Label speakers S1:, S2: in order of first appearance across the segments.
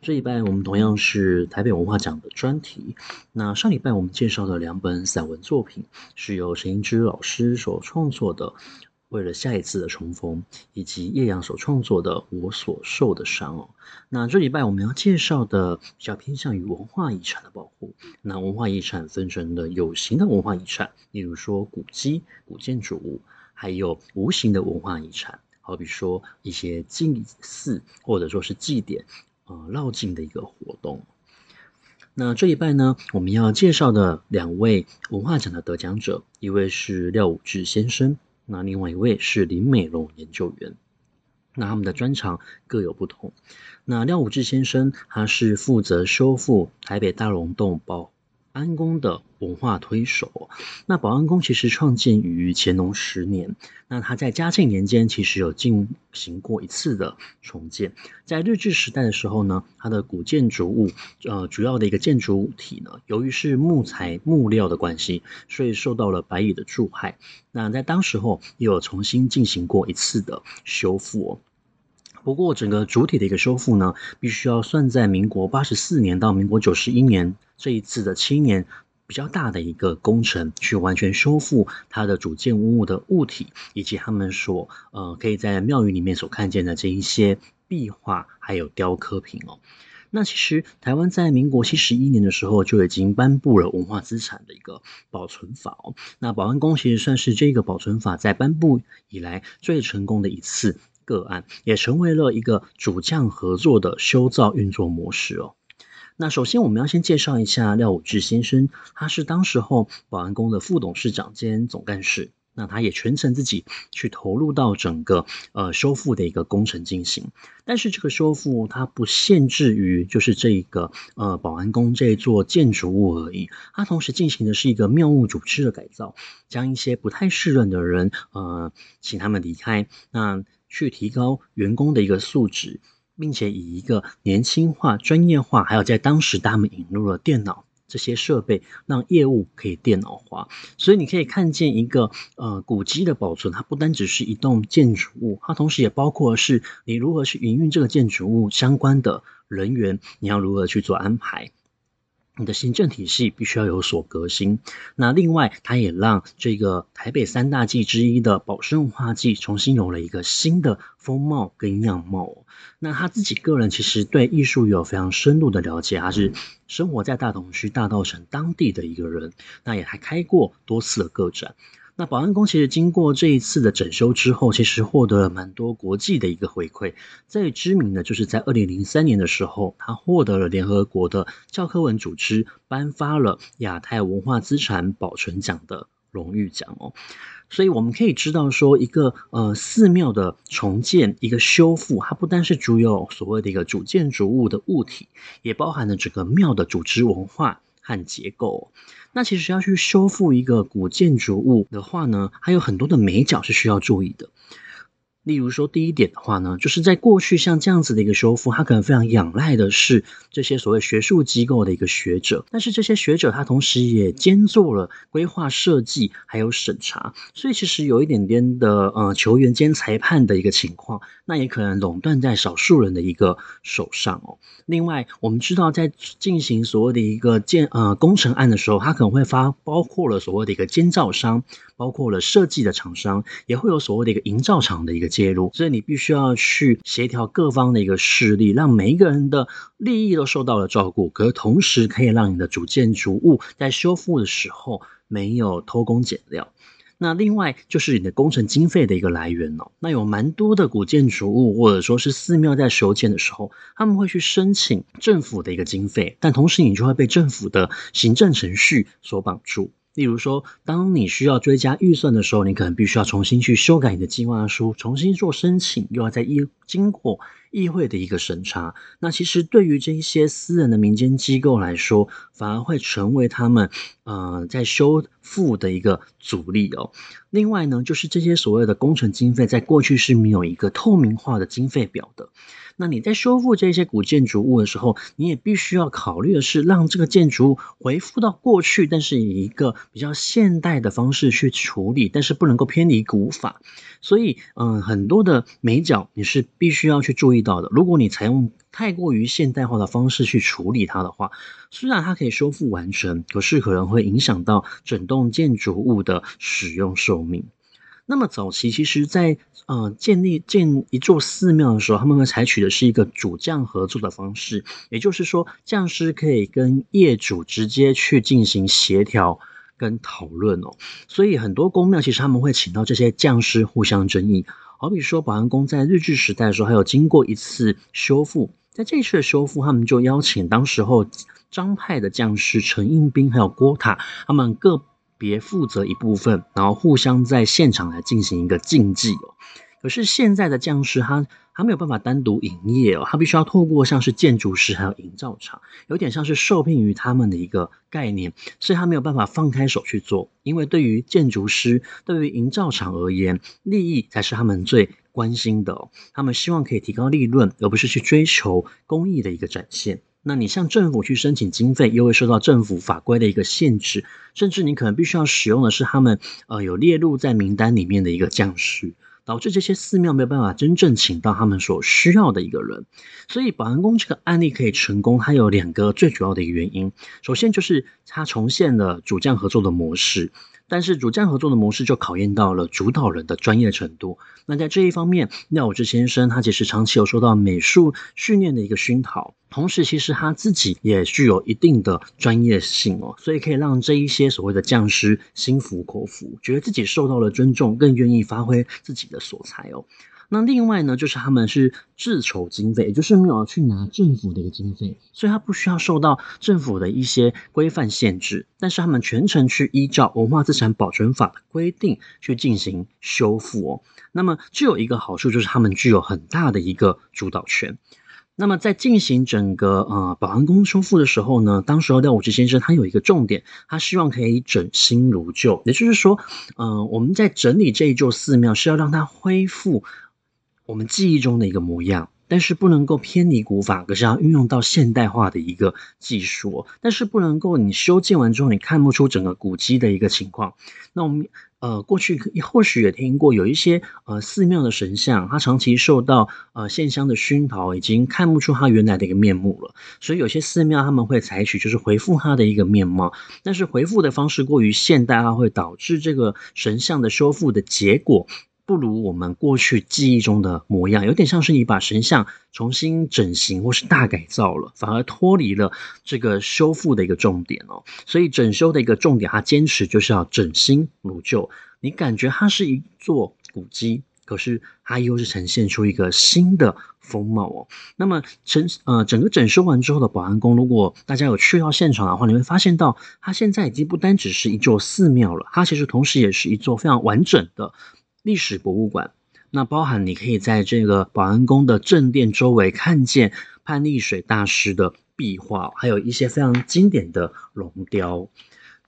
S1: 这一拜我们同样是台北文化奖的专题。那上礼拜我们介绍的两本散文作品，是由陈英之老师所创作的《为了下一次的重逢》，以及叶阳所创作的《我所受的伤》哦。那这礼拜我们要介绍的比较偏向于文化遗产的保护。那文化遗产分成了有形的文化遗产，例如说古迹、古建筑物，还有无形的文化遗产，好比说一些祭祀或者说是祭典。呃，绕境的一个活动。那这一拜呢，我们要介绍的两位文化奖的得奖者，一位是廖武志先生，那另外一位是林美龙研究员。那他们的专长各有不同。那廖武志先生，他是负责修复台北大龙洞包安宫的文化推手，那保安宫其实创建于乾隆十年，那它在嘉庆年间其实有进行过一次的重建，在日治时代的时候呢，它的古建筑物，呃，主要的一个建筑物体呢，由于是木材木料的关系，所以受到了白蚁的蛀害，那在当时候也有重新进行过一次的修复。不过，整个主体的一个修复呢，必须要算在民国八十四年到民国九十一年这一次的七年比较大的一个工程，去完全修复它的主建物的物体，以及他们所呃可以在庙宇里面所看见的这一些壁画还有雕刻品哦。那其实台湾在民国七十一年的时候就已经颁布了文化资产的一个保存法哦。那保安宫其实算是这个保存法在颁布以来最成功的一次。个案也成为了一个主将合作的修造运作模式哦。那首先我们要先介绍一下廖武志先生，他是当时候保安宫的副董事长兼总干事。那他也全程自己去投入到整个呃修复的一个工程进行。但是这个修复它不限制于就是这一个呃保安宫这座建筑物而已，它同时进行的是一个庙务组织的改造，将一些不太适任的人呃请他们离开。那去提高员工的一个素质，并且以一个年轻化、专业化，还有在当时他们引入了电脑这些设备，让业务可以电脑化。所以你可以看见一个呃古迹的保存，它不单只是一栋建筑物，它同时也包括是你如何去营运这个建筑物相关的人员，你要如何去做安排。你的行政体系必须要有所革新。那另外，他也让这个台北三大祭之一的宝生文化祭重新有了一个新的风貌跟样貌。那他自己个人其实对艺术有非常深入的了解，他是生活在大同区大道城当地的一个人。那也还开过多次的个展。那保安宫其实经过这一次的整修之后，其实获得了蛮多国际的一个回馈。最知名的就是在二零零三年的时候，他获得了联合国的教科文组织颁发了亚太文化资产保存奖的荣誉奖哦。所以我们可以知道说，一个呃寺庙的重建、一个修复，它不单是主有所谓的一个主建筑物的物体，也包含了整个庙的组织文化和结构。那其实要去修复一个古建筑物的话呢，还有很多的美角是需要注意的。例如说，第一点的话呢，就是在过去像这样子的一个修复，它可能非常仰赖的是这些所谓学术机构的一个学者，但是这些学者他同时也兼做了规划设计还有审查，所以其实有一点点的呃球员兼裁判的一个情况，那也可能垄断在少数人的一个手上哦。另外，我们知道在进行所谓的一个建呃工程案的时候，它可能会发包括了所谓的一个建造商，包括了设计的厂商，也会有所谓的一个营造厂的一个。介入，所以你必须要去协调各方的一个势力，让每一个人的利益都受到了照顾，可是同时可以让你的主建筑物在修复的时候没有偷工减料。那另外就是你的工程经费的一个来源哦。那有蛮多的古建筑物或者说是寺庙在修建的时候，他们会去申请政府的一个经费，但同时你就会被政府的行政程序所绑住。例如说，当你需要追加预算的时候，你可能必须要重新去修改你的计划书，重新做申请，又要再一经过议会的一个审查。那其实对于这一些私人的民间机构来说，反而会成为他们呃在修复的一个阻力哦。另外呢，就是这些所谓的工程经费，在过去是没有一个透明化的经费表的。那你在修复这些古建筑物的时候，你也必须要考虑的是，让这个建筑物恢复到过去，但是以一个比较现代的方式去处理，但是不能够偏离古法。所以，嗯，很多的眉角你是必须要去注意遇到的。如果你采用太过于现代化的方式去处理它的话，虽然它可以修复完成，可是可能会影响到整栋建筑物的使用寿命。那么早期其实在，在呃建立建一座寺庙的时候，他们会采取的是一个主匠合作的方式，也就是说，匠师可以跟业主直接去进行协调跟讨论哦。所以很多宫庙其实他们会请到这些匠师互相争议。好比说保安宫在日治时代的时候，还有经过一次修复，在这一次的修复，他们就邀请当时候张派的将士陈应兵还有郭塔，他们个。别负责一部分，然后互相在现场来进行一个竞技哦。可是现在的匠师他他没有办法单独营业哦，他必须要透过像是建筑师还有营造厂，有点像是受聘于他们的一个概念，所以他没有办法放开手去做。因为对于建筑师、对于营造厂而言，利益才是他们最关心的哦。他们希望可以提高利润，而不是去追求工艺的一个展现。那你向政府去申请经费，又会受到政府法规的一个限制，甚至你可能必须要使用的是他们呃有列入在名单里面的一个匠师，导致这些寺庙没有办法真正请到他们所需要的一个人。所以保安宫这个案例可以成功，它有两个最主要的一个原因，首先就是它重现了主将合作的模式。但是主将合作的模式就考验到了主导人的专业程度。那在这一方面，廖武志先生他其实长期有受到美术训练的一个熏陶，同时其实他自己也具有一定的专业性哦，所以可以让这一些所谓的匠师心服口服，觉得自己受到了尊重，更愿意发挥自己的所才哦。那另外呢，就是他们是自筹经费，也就是没有去拿政府的一个经费，所以他不需要受到政府的一些规范限制，但是他们全程去依照文化资产保存法的规定去进行修复哦。那么具有一个好处，就是他们具有很大的一个主导权。那么在进行整个呃保安宫修复的时候呢，当时廖武之先生他有一个重点，他希望可以整新如旧，也就是说，嗯、我们在整理这一座寺庙是要让它恢复。我们记忆中的一个模样，但是不能够偏离古法，可是要运用到现代化的一个技术，但是不能够你修建完之后，你看不出整个古迹的一个情况。那我们呃过去或许也听过，有一些呃寺庙的神像，它长期受到呃线香的熏陶，已经看不出它原来的一个面目了。所以有些寺庙他们会采取就是恢复它的一个面貌，但是恢复的方式过于现代化，会导致这个神像的修复的结果。不如我们过去记忆中的模样，有点像是你把神像重新整形或是大改造了，反而脱离了这个修复的一个重点哦。所以整修的一个重点，它坚持就是要整新如旧。你感觉它是一座古迹，可是它又是呈现出一个新的风貌哦。那么整呃整个整修完之后的保安宫，如果大家有去到现场的话，你会发现到它现在已经不单只是一座寺庙了，它其实同时也是一座非常完整的。历史博物馆，那包含你可以在这个保安宫的正殿周围看见潘丽水大师的壁画，还有一些非常经典的龙雕。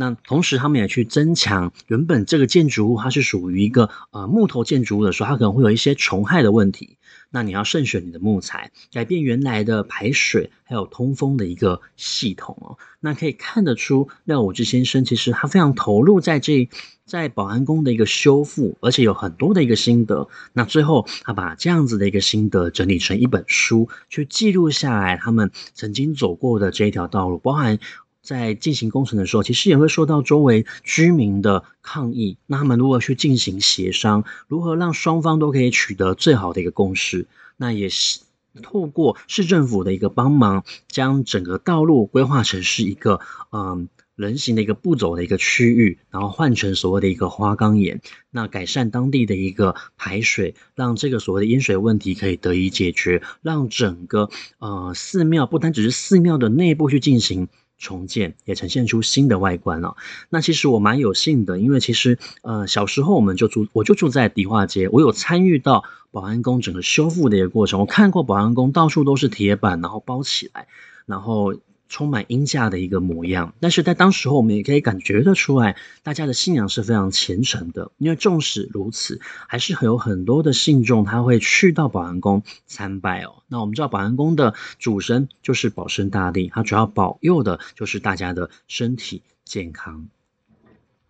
S1: 那同时，他们也去增强原本这个建筑物它是属于一个呃木头建筑物的时候，它可能会有一些虫害的问题。那你要慎选你的木材，改变原来的排水还有通风的一个系统哦。那可以看得出廖武之先生其实他非常投入在这在保安宫的一个修复，而且有很多的一个心得。那最后他把这样子的一个心得整理成一本书，去记录下来他们曾经走过的这一条道路，包含。在进行工程的时候，其实也会受到周围居民的抗议。那他们如何去进行协商？如何让双方都可以取得最好的一个共识？那也是透过市政府的一个帮忙，将整个道路规划成是一个嗯人行的一个步走的一个区域，然后换成所谓的一个花岗岩，那改善当地的一个排水，让这个所谓的淹水问题可以得以解决，让整个呃寺庙不单只是寺庙的内部去进行。重建，也呈现出新的外观了。那其实我蛮有幸的，因为其实呃小时候我们就住，我就住在迪化街，我有参与到保安宫整个修复的一个过程。我看过保安宫到处都是铁板，然后包起来，然后。充满阴架的一个模样，但是在当时候，我们也可以感觉得出来，大家的信仰是非常虔诚的。因为纵使如此，还是有很多的信众他会去到保安宫参拜哦。那我们知道，保安宫的主神就是保身大帝，他主要保佑的就是大家的身体健康。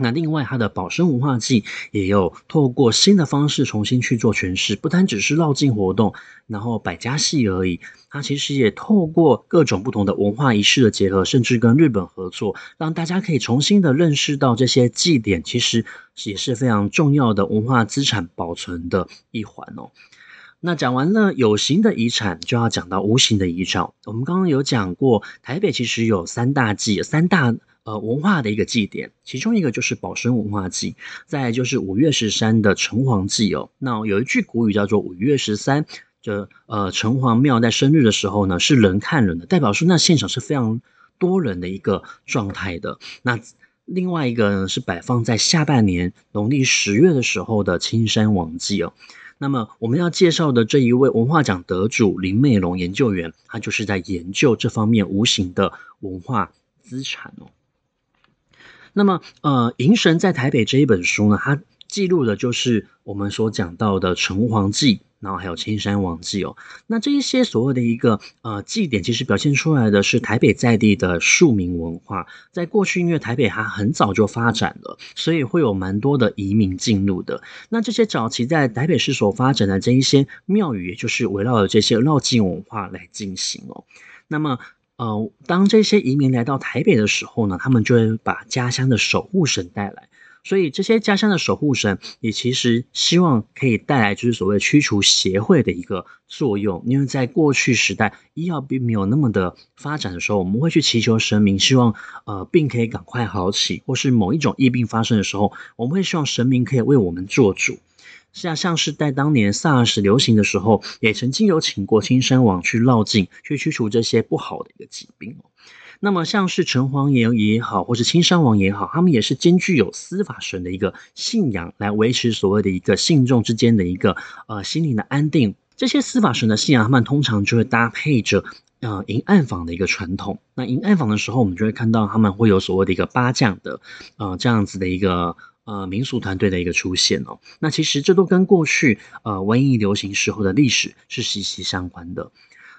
S1: 那另外，它的保生文化祭也有透过新的方式重新去做诠释，不单只是绕境活动，然后百家戏而已。它其实也透过各种不同的文化仪式的结合，甚至跟日本合作，让大家可以重新的认识到这些祭典其实也是非常重要的文化资产保存的一环哦。那讲完了有形的遗产，就要讲到无形的遗产。我们刚刚有讲过，台北其实有三大祭，三大。呃，文化的一个祭典，其中一个就是保生文化祭，再就是五月十三的城隍祭哦。那有一句古语叫做“五月十三”，就呃城隍庙在生日的时候呢，是人看人的，代表说那现场是非常多人的一个状态的。那另外一个呢，是摆放在下半年农历十月的时候的青山王祭哦。那么我们要介绍的这一位文化奖得主林美龙研究员，他就是在研究这方面无形的文化资产哦。那么，呃，《迎神在台北》这一本书呢，它记录的就是我们所讲到的城隍祭，然后还有青山王祭哦。那这一些所谓的一个呃祭典，其实表现出来的是台北在地的庶民文化。在过去，因为台北它很早就发展了，所以会有蛮多的移民进入的。那这些早期在台北市所发展的这一些庙宇，也就是围绕着这些绕境文化来进行哦。那么。呃，当这些移民来到台北的时候呢，他们就会把家乡的守护神带来，所以这些家乡的守护神也其实希望可以带来就是所谓驱除邪秽的一个作用。因为在过去时代，医药并没有那么的发展的时候，我们会去祈求神明，希望呃病可以赶快好起，或是某一种疫病发生的时候，我们会希望神明可以为我们做主。像像是在当年 SARS 流行的时候，也曾经有请过青山王去绕境，去驱除这些不好的一个疾病。那么像是城隍爷也好，或是青山王也好，他们也是兼具有司法神的一个信仰，来维持所谓的一个信众之间的一个呃心灵的安定。这些司法神的信仰，他们通常就会搭配着呃迎暗访的一个传统。那迎暗访的时候，我们就会看到他们会有所谓的一个八将的呃这样子的一个。呃，民俗团队的一个出现哦，那其实这都跟过去呃瘟疫流行时候的历史是息息相关的。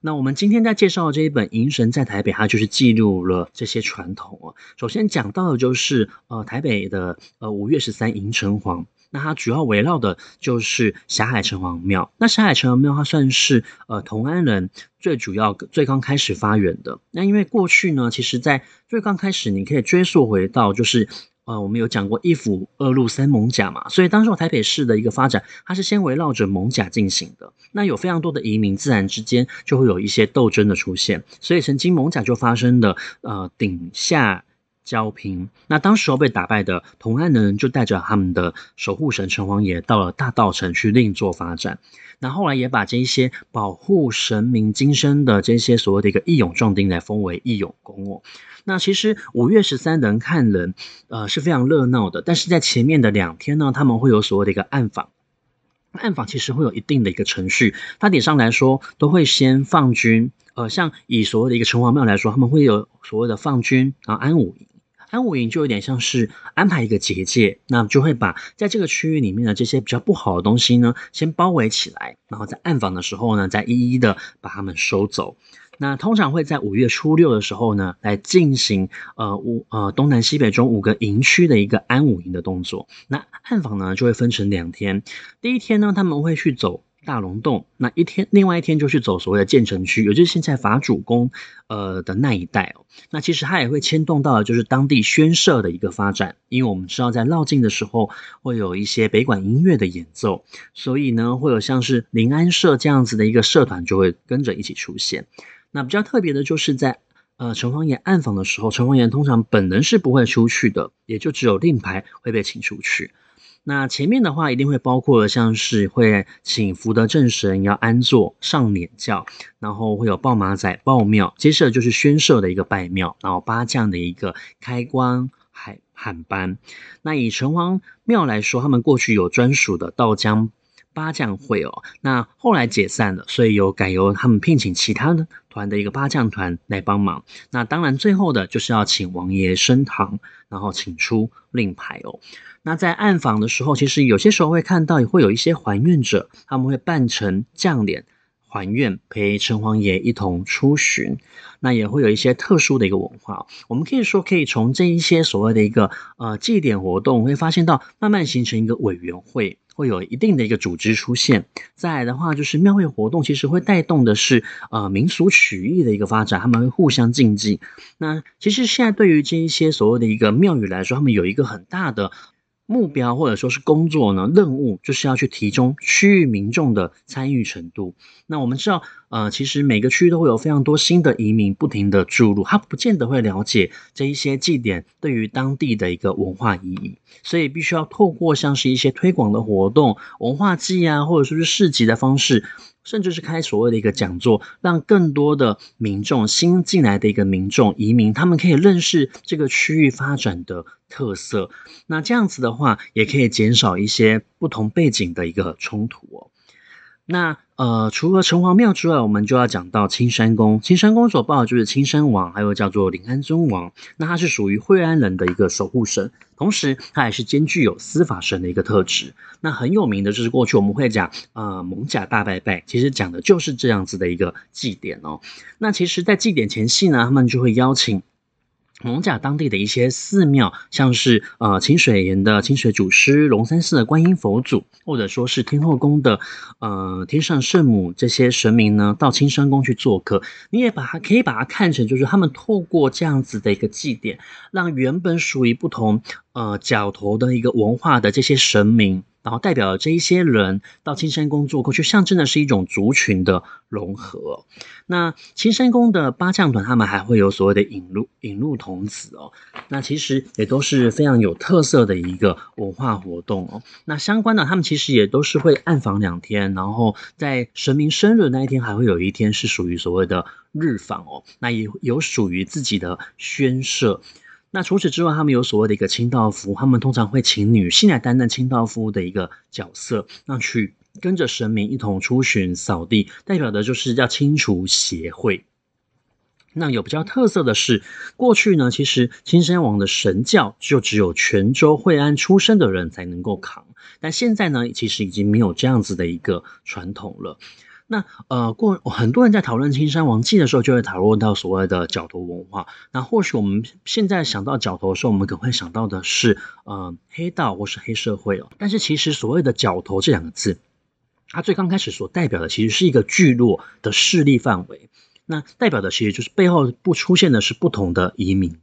S1: 那我们今天在介绍的这一本《迎神在台北》，它就是记录了这些传统哦。首先讲到的就是呃台北的呃五月十三迎城隍，那它主要围绕的就是霞海城隍庙。那霞海城隍庙它算是呃同安人最主要最刚开始发源的。那因为过去呢，其实在最刚开始，你可以追溯回到就是。啊，我们有讲过一府二路三艋甲嘛，所以当时台北市的一个发展，它是先围绕着艋甲进行的。那有非常多的移民，自然之间就会有一些斗争的出现，所以曾经艋甲就发生的呃顶下交平。那当时候被打败的同安人就带着他们的守护神城隍爷到了大道城去另作发展。那后来也把这一些保护神明金身的这些所谓的一个义勇壮丁来封为义勇公哦。那其实五月十三人看人，呃是非常热闹的。但是在前面的两天呢，他们会有所谓的一个暗访。暗访其实会有一定的一个程序，大体上来说都会先放军。呃，像以所谓的一个城隍庙来说，他们会有所谓的放军，然后安武营。安武营就有点像是安排一个结界，那就会把在这个区域里面的这些比较不好的东西呢，先包围起来，然后在暗访的时候呢，再一一的把他们收走。那通常会在五月初六的时候呢，来进行呃五呃东南西北中五个营区的一个安武营的动作。那暗访呢就会分成两天，第一天呢他们会去走大龙洞，那一天另外一天就去走所谓的建成区，也就是现在法主宫呃的那一带哦。那其实它也会牵动到的就是当地宣社的一个发展，因为我们知道在绕境的时候会有一些北管音乐的演奏，所以呢会有像是临安社这样子的一个社团就会跟着一起出现。那比较特别的就是在呃城隍爷暗访的时候，城隍爷通常本人是不会出去的，也就只有令牌会被请出去。那前面的话一定会包括像是会请福德正神要安坐上脸轿，然后会有报马仔报庙，接着就是宣社的一个拜庙，然后八将的一个开光喊喊班。那以城隍庙来说，他们过去有专属的道江八将会哦，那后来解散了，所以有改由他们聘请其他的团的一个八将团来帮忙。那当然最后的就是要请王爷升堂，然后请出令牌哦。那在暗访的时候，其实有些时候会看到也会有一些还愿者，他们会扮成将脸还愿，陪城隍爷一同出巡。那也会有一些特殊的一个文化，我们可以说可以从这一些所谓的一个呃祭典活动，会发现到慢慢形成一个委员会。会有一定的一个组织出现，再来的话就是庙会活动，其实会带动的是呃民俗曲艺的一个发展，他们会互相竞技。那其实现在对于这一些所谓的一个庙宇来说，他们有一个很大的。目标或者说是工作呢，任务就是要去提升区域民众的参与程度。那我们知道，呃，其实每个区域都会有非常多新的移民不停的注入，他不见得会了解这一些祭典对于当地的一个文化意义，所以必须要透过像是一些推广的活动、文化祭啊，或者说是市集的方式。甚至是开所谓的一个讲座，让更多的民众新进来的一个民众移民，他们可以认识这个区域发展的特色。那这样子的话，也可以减少一些不同背景的一个冲突哦。那呃，除了城隍庙之外，我们就要讲到青山宫。青山宫所报的就是青山王，还有叫做临安尊王。那他是属于惠安人的一个守护神，同时他也是兼具有司法神的一个特质。那很有名的就是过去我们会讲呃蒙甲大拜拜，其实讲的就是这样子的一个祭典哦。那其实，在祭典前夕呢，他们就会邀请。艋舺当地的一些寺庙，像是呃清水岩的清水祖师、龙山寺的观音佛祖，或者说是天后宫的呃天上圣母这些神明呢，到青山宫去做客，你也把它可以把它看成就是他们透过这样子的一个祭典，让原本属于不同呃角头的一个文化的这些神明。然后代表了这一些人到青山宫做客，去象征的是一种族群的融合。那青山宫的八将团，他们还会有所谓的引路引路童子哦。那其实也都是非常有特色的一个文化活动哦。那相关的，他们其实也都是会暗访两天，然后在神明生日那一天，还会有一天是属于所谓的日访哦。那也有属于自己的宣社。那除此之外，他们有所谓的一个清道夫，他们通常会请女性来担任清道夫的一个角色，那去跟着神明一同出巡扫地，代表的就是要清除邪秽。那有比较特色的是，过去呢，其实青山王的神教就只有泉州惠安出生的人才能够扛，但现在呢，其实已经没有这样子的一个传统了。那呃，过很多人在讨论青山王祭的时候，就会讨论到所谓的角头文化。那或许我们现在想到角头的时候，我们可能会想到的是呃黑道或是黑社会哦。但是其实所谓的角头这两个字，它最刚开始所代表的其实是一个聚落的势力范围。那代表的其实就是背后不出现的是不同的移民。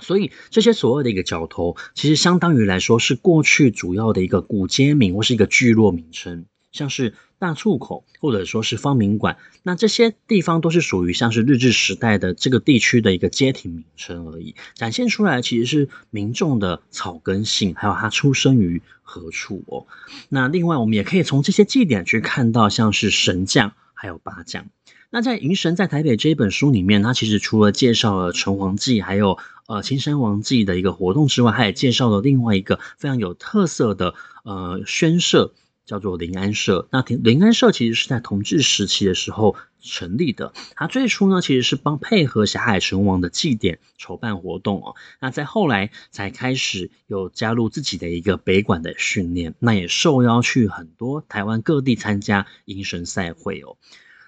S1: 所以这些所谓的一个角头，其实相当于来说是过去主要的一个古街名或是一个聚落名称。像是大厝口，或者说是方明馆，那这些地方都是属于像是日治时代的这个地区的一个街亭名称而已，展现出来其实是民众的草根性，还有他出生于何处哦。那另外，我们也可以从这些祭典去看到，像是神将还有八将。那在《迎神在台北》这一本书里面，它其实除了介绍了城隍祭，还有呃青山王祭的一个活动之外，它也介绍了另外一个非常有特色的呃宣社。叫做临安社，那临安社其实是在同治时期的时候成立的。它最初呢，其实是帮配合霞海城隍的祭典筹办活动哦。那在后来才开始有加入自己的一个北管的训练，那也受邀去很多台湾各地参加迎神赛会哦。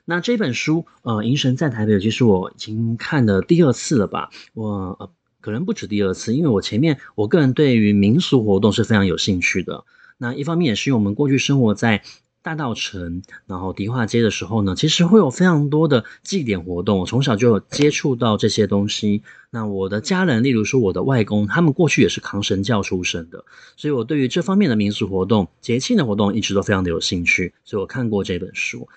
S1: 那这本书呃，迎神在台北，其实我已经看了第二次了吧？我呃可能不止第二次，因为我前面我个人对于民俗活动是非常有兴趣的。那一方面也是因为我们过去生活在大道城，然后迪化街的时候呢，其实会有非常多的祭典活动，我从小就有接触到这些东西。那我的家人，例如说我的外公，他们过去也是扛神教出身的，所以我对于这方面的民俗活动、节庆的活动一直都非常的有兴趣，所以我看过这本书。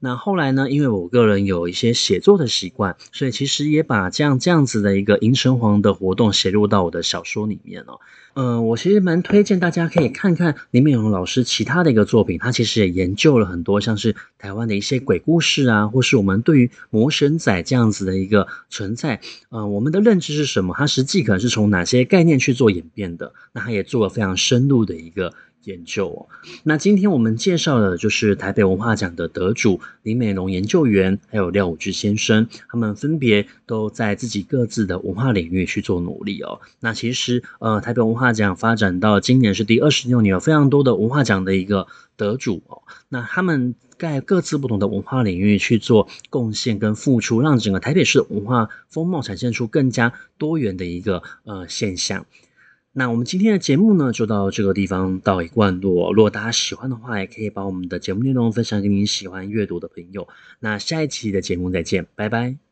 S1: 那后来呢，因为我个人有一些写作的习惯，所以其实也把这样这样子的一个迎神皇的活动写入到我的小说里面哦。嗯、我其实蛮推荐大家可以看看林美蓉老师其他的一个作品，他其实也研究了很多像是台湾的一些鬼故事啊，或是我们对于魔神仔这样子的一个存在，呃，我们的认知是什么？它实际可能是从哪些概念去做演变的？那他也做了非常深入的一个研究哦。那今天我们介绍的就是台北文化奖的得主林美龙研究员，还有廖武之先生，他们分别都在自己各自的文化领域去做努力哦。那其实呃，台北文化奖发展到今年是第二十六年，有非常多的文化奖的一个得主哦。那他们在各自不同的文化领域去做贡献跟付出，让整个台北市的文化风貌展现出更加多元的一个呃现象。那我们今天的节目呢，就到这个地方到一段落。如果大家喜欢的话，也可以把我们的节目内容分享给你喜欢阅读的朋友。那下一期的节目再见，拜拜。